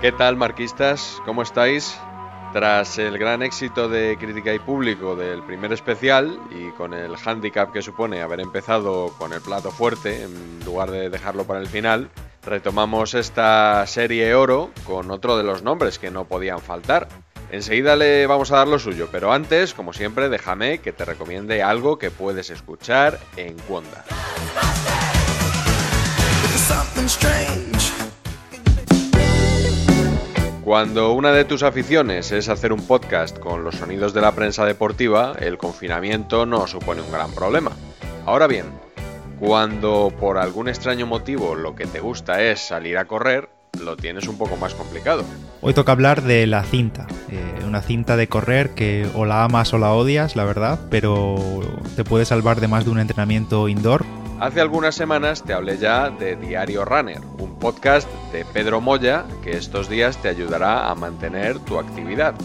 ¿Qué tal, marquistas? ¿Cómo estáis? Tras el gran éxito de crítica y público del primer especial y con el hándicap que supone haber empezado con el plato fuerte en lugar de dejarlo para el final, retomamos esta serie oro con otro de los nombres que no podían faltar. Enseguida le vamos a dar lo suyo, pero antes, como siempre, déjame que te recomiende algo que puedes escuchar en Cuonda. Cuando una de tus aficiones es hacer un podcast con los sonidos de la prensa deportiva, el confinamiento no supone un gran problema. Ahora bien, cuando por algún extraño motivo lo que te gusta es salir a correr, lo tienes un poco más complicado. Hoy toca hablar de la cinta, eh, una cinta de correr que o la amas o la odias, la verdad, pero te puede salvar de más de un entrenamiento indoor. Hace algunas semanas te hablé ya de Diario Runner, un podcast de Pedro Moya que estos días te ayudará a mantener tu actividad.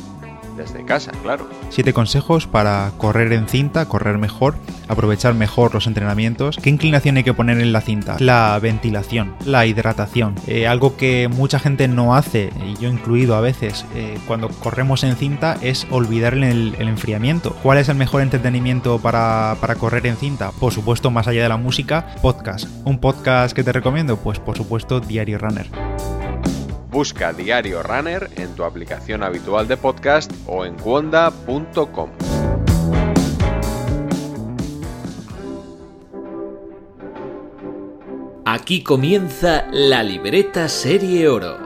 Desde casa, claro. Siete consejos para correr en cinta, correr mejor, aprovechar mejor los entrenamientos. ¿Qué inclinación hay que poner en la cinta? La ventilación, la hidratación. Eh, algo que mucha gente no hace, y yo incluido a veces, eh, cuando corremos en cinta, es olvidar el, enfriamiento. ¿Cuál es el mejor entretenimiento para, para correr en cinta? Por supuesto, más allá de la música, podcast. ¿Un podcast que te recomiendo? Pues por supuesto, Diario Runner. Busca Diario Runner en tu aplicación habitual de podcast o en cuonda.com. Aquí comienza la libreta Serie Oro.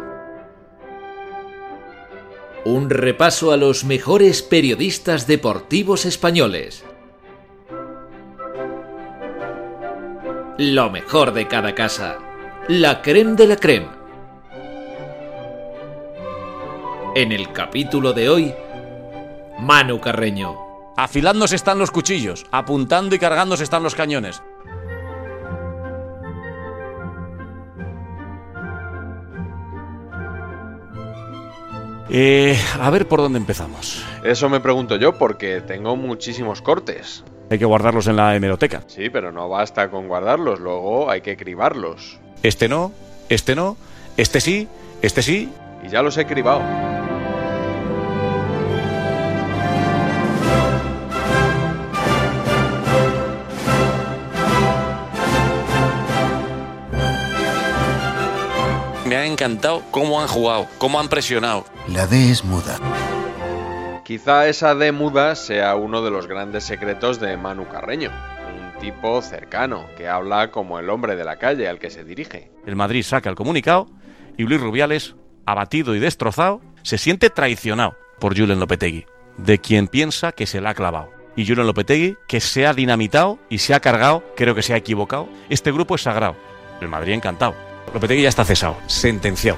Un repaso a los mejores periodistas deportivos españoles. Lo mejor de cada casa. La creme de la creme. En el capítulo de hoy, Manu Carreño. Afilándose están los cuchillos, apuntando y cargándose están los cañones. Eh, a ver por dónde empezamos. Eso me pregunto yo porque tengo muchísimos cortes. Hay que guardarlos en la hemeroteca. Sí, pero no basta con guardarlos, luego hay que cribarlos. Este no, este no, este sí, este sí. Y ya los he cribado. Me ha encantado cómo han jugado, cómo han presionado. La D es muda. Quizá esa D muda sea uno de los grandes secretos de Manu Carreño. Un tipo cercano, que habla como el hombre de la calle al que se dirige. El Madrid saca el comunicado y Luis Rubiales, abatido y destrozado, se siente traicionado por Julen Lopetegui, de quien piensa que se la ha clavado. Y Julen Lopetegui, que se ha dinamitado y se ha cargado, creo que se ha equivocado. Este grupo es sagrado. El Madrid encantado. Lopetegui ya está cesado, sentenciado.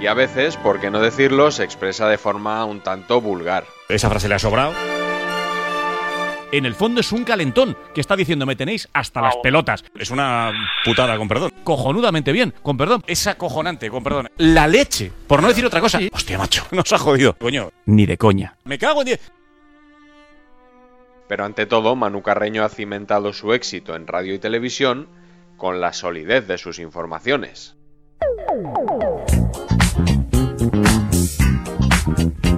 Y a veces, por qué no decirlo, se expresa de forma un tanto vulgar. Esa frase le ha sobrado. En el fondo es un calentón que está diciendo me tenéis hasta las pelotas. Es una putada, con perdón. Cojonudamente bien, con perdón. Es acojonante, con perdón. La leche, por no decir otra cosa. Hostia, macho, nos ha jodido. Coño, ni de coña. Me cago en diez. Pero ante todo, Manu Carreño ha cimentado su éxito en radio y televisión con la solidez de sus informaciones.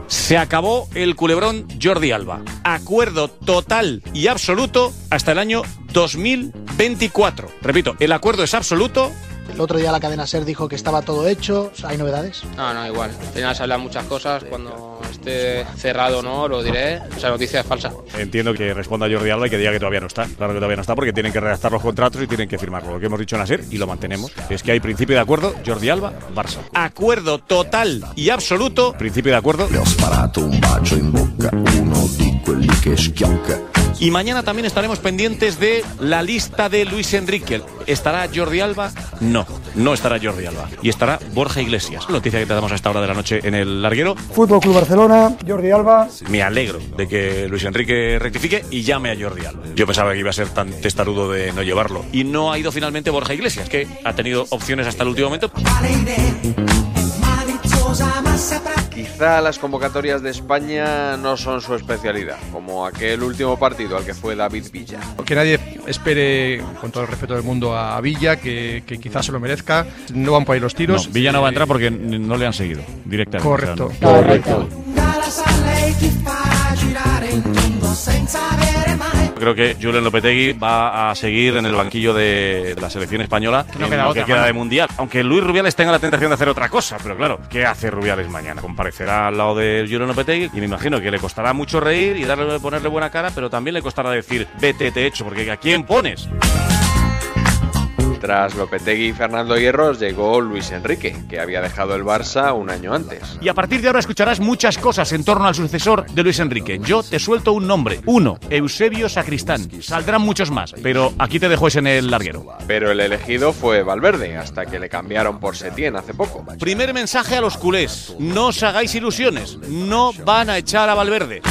Se acabó el culebrón Jordi Alba. Acuerdo total y absoluto hasta el año 2024. Repito, el acuerdo es absoluto. El otro día la cadena SER dijo que estaba todo hecho. ¿Hay novedades? No, no, igual. Al final se hablan muchas cosas. Cuando esté cerrado no, lo diré. Esa noticia es falsa. Entiendo que responda Jordi Alba y que diga que todavía no está. Claro que todavía no está porque tienen que redactar los contratos y tienen que firmarlo. Lo que hemos dicho en ASER y lo mantenemos. Es que hay principio de acuerdo, Jordi Alba, Barça. Acuerdo total y absoluto. Principio de acuerdo. Le ho sparato un bacio in bocca, uno quelli che schiocca. Y mañana también estaremos pendientes de la lista de Luis Enrique. ¿Estará Jordi Alba? No, no estará Jordi Alba. Y estará Borja Iglesias. Noticia que te damos a esta hora de la noche en el larguero. Fútbol Club Barcelona, Jordi Alba. Me alegro de que Luis Enrique rectifique y llame a Jordi Alba. Yo pensaba que iba a ser tan testarudo de no llevarlo. Y no ha ido finalmente Borja Iglesias, que ha tenido opciones hasta el último momento. Quizá las convocatorias de España no son su especialidad, como aquel último partido al que fue David Villa. Que nadie espere, con todo el respeto del mundo, a Villa, que, que quizás se lo merezca. No van por ahí los tiros. No, Villa no va a entrar porque no le han seguido directamente. Correcto. O sea, no. Correcto. Creo que Julen Lopetegui va a seguir en el banquillo de la selección española no en queda lo otra, que queda de mundial. Aunque Luis Rubiales tenga la tentación de hacer otra cosa, pero claro, ¿qué hace Rubiales mañana? Comparecerá al lado de Julen Lopetegui y me imagino que le costará mucho reír y darle ponerle buena cara, pero también le costará decir vete te hecho, porque ¿a quién pones? Tras Lopetegui y Fernando Hierros llegó Luis Enrique, que había dejado el Barça un año antes. Y a partir de ahora escucharás muchas cosas en torno al sucesor de Luis Enrique. Yo te suelto un nombre. Uno, Eusebio Sacristán. Saldrán muchos más, pero aquí te dejo ese en el larguero. Pero el elegido fue Valverde, hasta que le cambiaron por Setién hace poco. Primer mensaje a los culés. No os hagáis ilusiones. No van a echar a Valverde.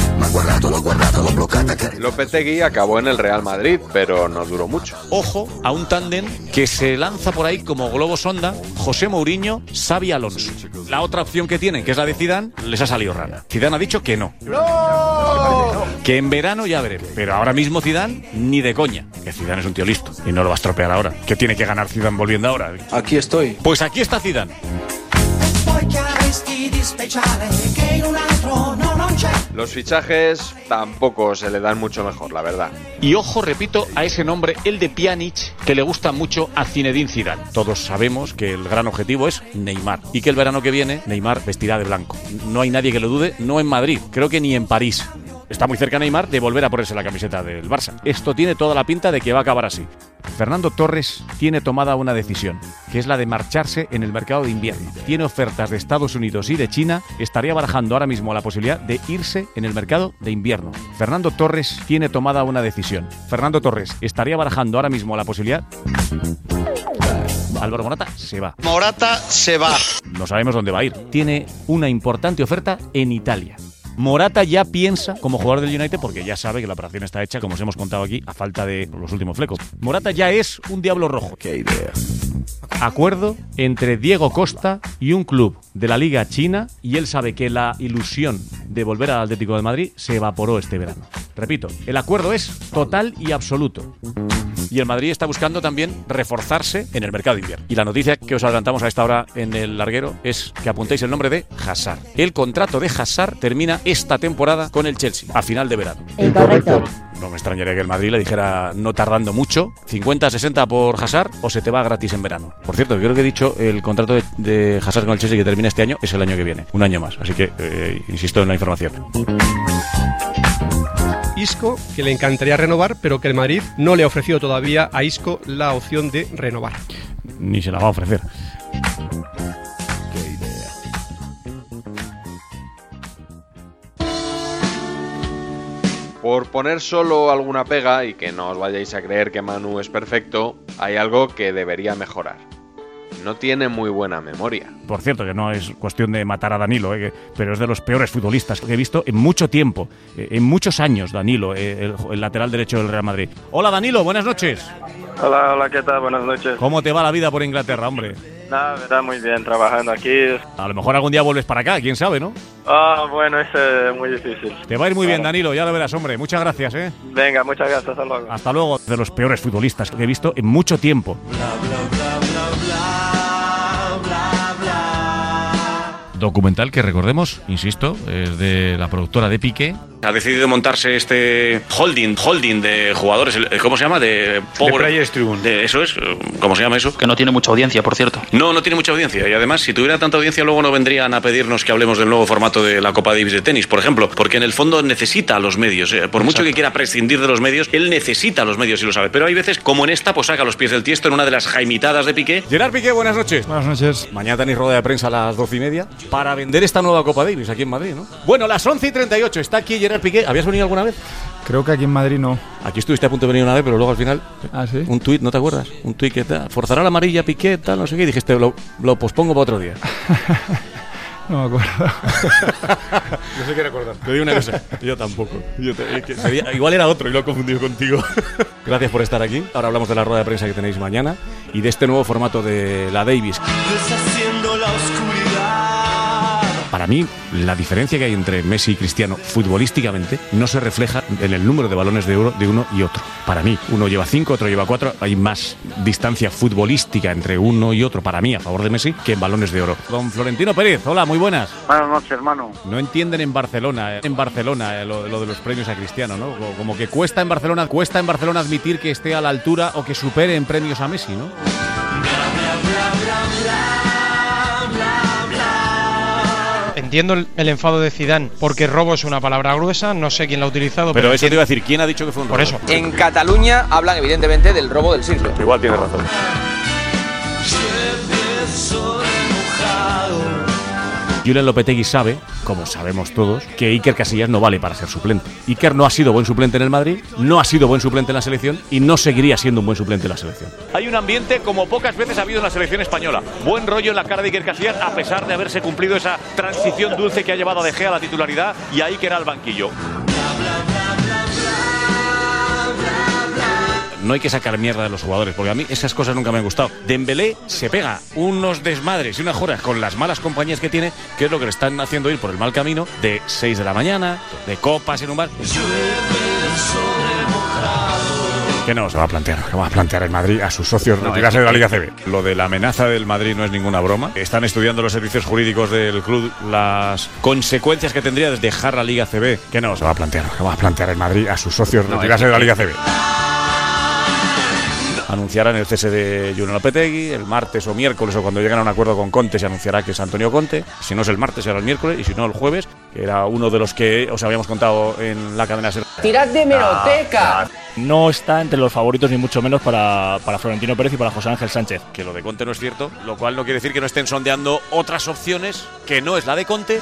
Lopetegui acabó en el Real Madrid, pero no duró mucho. Ojo a un tándem que se lanza por ahí como globo sonda, José Mourinho, Xavi Alonso. La otra opción que tienen, que es la de Zidane, les ha salido rana. Zidane ha dicho que no. Que en verano ya veremos. Pero ahora mismo Zidane ni de coña. Que Zidane es un tío listo y no lo va a estropear ahora. Que tiene que ganar Zidane volviendo ahora. Aquí estoy. Pues aquí está Zidane. Los fichajes tampoco se le dan mucho mejor, la verdad. Y ojo, repito, a ese nombre, el de Pjanic, que le gusta mucho a Zinedine Zidane. Todos sabemos que el gran objetivo es Neymar y que el verano que viene Neymar vestirá de blanco. No hay nadie que lo dude, no en Madrid, creo que ni en París. Está muy cerca Neymar de volver a ponerse la camiseta del Barça. Esto tiene toda la pinta de que va a acabar así. Fernando Torres tiene tomada una decisión, que es la de marcharse en el mercado de invierno. Tiene ofertas de Estados Unidos y de China, estaría barajando ahora mismo la posibilidad de irse en el mercado de invierno. Fernando Torres tiene tomada una decisión. Fernando Torres estaría barajando ahora mismo la posibilidad... Álvaro Morata se va. Morata se va. No sabemos dónde va a ir. Tiene una importante oferta en Italia. Morata ya piensa como jugador del United porque ya sabe que la operación está hecha, como os hemos contado aquí, a falta de los últimos flecos. Morata ya es un diablo rojo. Qué idea. Acuerdo entre Diego Costa y un club de la Liga China y él sabe que la ilusión de volver al Atlético de Madrid se evaporó este verano. Repito, el acuerdo es total y absoluto. Y el Madrid está buscando también reforzarse en el mercado de invierno. Y la noticia que os adelantamos a esta hora en el larguero es que apuntéis el nombre de Hazard. El contrato de Hazard termina esta temporada con el Chelsea, a final de verano. Incorrecto. No me extrañaría que el Madrid le dijera, no tardando mucho, 50-60 por Hazard o se te va gratis en verano. Por cierto, creo que he dicho el contrato de, de Hazard con el Chelsea que termina este año es el año que viene, un año más. Así que eh, insisto en la información. Isco, que le encantaría renovar, pero que el Madrid no le ha ofrecido todavía a Isco la opción de renovar. Ni se la va a ofrecer. Por poner solo alguna pega y que no os vayáis a creer que Manu es perfecto, hay algo que debería mejorar. No tiene muy buena memoria. Por cierto, que no es cuestión de matar a Danilo, eh, pero es de los peores futbolistas que he visto en mucho tiempo, eh, en muchos años, Danilo, eh, el, el lateral derecho del Real Madrid. Hola Danilo, buenas noches. Hola, hola, ¿qué tal? Buenas noches. ¿Cómo te va la vida por Inglaterra, hombre? Nada, me está muy bien trabajando aquí. A lo mejor algún día vuelves para acá, quién sabe, ¿no? Ah, bueno, es eh, muy difícil. Te va a ir muy bien. Danilo, ya lo verás, hombre. Muchas gracias, ¿eh? Venga, muchas gracias, hasta luego. Hasta luego. De los peores futbolistas que he visto en mucho tiempo. Documental que recordemos, insisto, es de la productora de Piqué. Ha decidido montarse este holding, holding de jugadores, el- ¿cómo se llama? De Power. De, eso es, ¿cómo se llama eso? Que no tiene mucha audiencia, por cierto. No, no tiene mucha audiencia. Y además, si tuviera tanta audiencia, luego no vendrían a pedirnos que hablemos del nuevo formato de la Copa Davis de tenis, por ejemplo. Porque en el fondo necesita a los medios. eh. Por mucho que quiera prescindir de los medios, él necesita a los medios y lo sabe. Pero hay veces, como en esta, pues saca los pies del tiesto en una de las jaimitadas de Piqué. Gerard Piqué, buenas noches. Buenas noches. Mañana tenéis rueda de prensa a las doce y media para vender esta nueva Copa Davis aquí en Madrid, ¿no? Bueno, las 11 y 38 está aquí Gerard Piqué. ¿Habías venido alguna vez? Creo que aquí en Madrid no. Aquí estuviste a punto de venir una vez, pero luego al final. Ah, sí. Un tuit, ¿no te acuerdas? Un tuit que tal, forzará la amarilla, Piqué, tal, no sé qué. Y dijiste, lo, lo pospongo para otro día. No me acuerdo. No sé qué recordar. Te digo una cosa, yo tampoco. Yo te- que sería- igual era otro y lo he confundido contigo. Gracias por estar aquí. Ahora hablamos de la rueda de prensa que tenéis mañana y de este nuevo formato de la Davis. Deshaciendo la oscuridad. Para mí, la diferencia que hay entre Messi y Cristiano futbolísticamente no se refleja en el número de balones de oro de uno y otro. Para mí, uno lleva cinco, otro lleva cuatro. Hay más distancia futbolística entre uno y otro, para mí, a favor de Messi, que en balones de oro. Don Florentino Pérez, hola, muy buenas. Buenas noches, hermano. No entienden en Barcelona, en Barcelona, eh, lo, lo de los premios a Cristiano, ¿no? Como- Como que cuesta en Barcelona, cuesta en Barcelona admitir que esté a la altura o que supere en premios a Messi, ¿no? Entiendo el, el enfado de Zidane porque robo es una palabra gruesa, no sé quién la ha utilizado. Pero eso te iba a decir, ¿quién ha dicho que fue un Por eso. En Cataluña hablan evidentemente del robo del siglo. Igual tiene razón. Julen Lopetegui sabe, como sabemos todos, que Iker Casillas no vale para ser suplente. Iker no ha sido buen suplente en el Madrid, no ha sido buen suplente en la selección y no seguiría siendo un buen suplente en la selección. Hay un ambiente como pocas veces ha habido en la selección española. Buen rollo en la cara de Iker Casillas, a pesar de haberse cumplido esa transición dulce que ha llevado a De Gea a la titularidad y a Iker al banquillo. No hay que sacar mierda de los jugadores, porque a mí esas cosas nunca me han gustado. Dembélé se pega unos desmadres y unas joras con las malas compañías que tiene, que es lo que le están haciendo ir por el mal camino de 6 de la mañana, de copas en un bar. Que no se va a plantear, que va a plantear el Madrid a sus socios No, retirarse de la Liga CB. Lo de la amenaza del Madrid no es ninguna broma. Están estudiando los servicios jurídicos del club las consecuencias que tendría de dejar la Liga CB. Que no se va a plantear, que va a plantear el Madrid a sus socios No, retirarse de la Liga CB. Anunciarán el cese de Julen Lopetegui el martes o miércoles o cuando lleguen a un acuerdo con Conte se anunciará que es Antonio Conte. Si no es el martes será el miércoles y si no el jueves, que era uno de los que os habíamos contado en la cadena Ser. ¡Tirad de meroteca! No está entre los favoritos ni mucho menos para, para Florentino Pérez y para José Ángel Sánchez. Que lo de Conte no es cierto, lo cual no quiere decir que no estén sondeando otras opciones que no es la de Conte.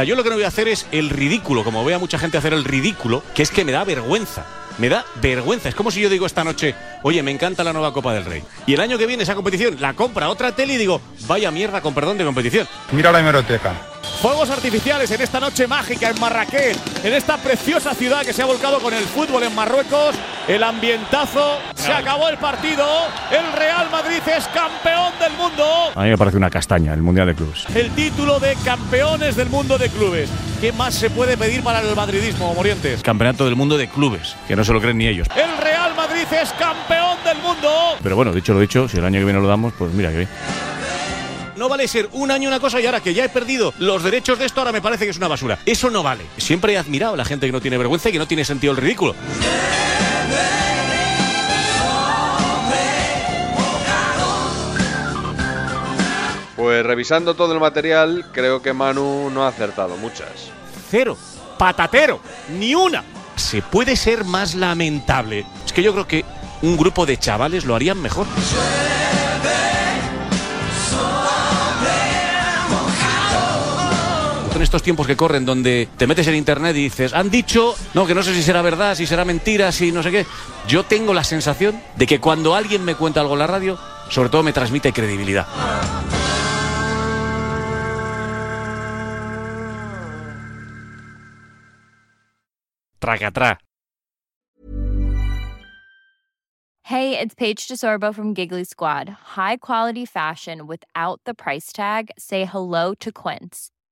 Sea, yo lo que no voy a hacer es el ridículo, como veo a mucha gente hacer el ridículo, que es que me da vergüenza. Me da vergüenza. Es como si yo digo esta noche, oye, me encanta la nueva Copa del Rey. Y el año que viene esa competición la compra otra tele y digo, vaya mierda, con perdón de competición. Mira la hemeroteca. Fuegos artificiales en esta noche mágica en Marrakech, en esta preciosa ciudad que se ha volcado con el fútbol en Marruecos. El ambientazo, se acabó el partido. El Real Madrid es campeón del mundo. A mí me parece una castaña el Mundial de Clubes. El título de campeones del mundo de clubes. ¿Qué más se puede pedir para el madridismo, Morientes? Campeonato del mundo de clubes, que no se lo creen ni ellos. El Real Madrid es campeón del mundo. Pero bueno, dicho lo dicho, si el año que viene lo damos, pues mira que bien. No vale ser un año una cosa y ahora que ya he perdido los derechos de esto, ahora me parece que es una basura. Eso no vale. Siempre he admirado a la gente que no tiene vergüenza y que no tiene sentido el ridículo. Pues revisando todo el material, creo que Manu no ha acertado muchas. Cero. Patatero. Ni una. ¿Se puede ser más lamentable? Es que yo creo que un grupo de chavales lo harían mejor. En estos tiempos que corren, donde te metes en internet y dices, han dicho, no, que no sé si será verdad, si será mentira, si no sé qué. Yo tengo la sensación de que cuando alguien me cuenta algo en la radio, sobre todo me transmite credibilidad. Tracatrá. Hey, it's Paige DeSorbo from Giggly Squad. High quality fashion without the price tag. Say hello to Quince.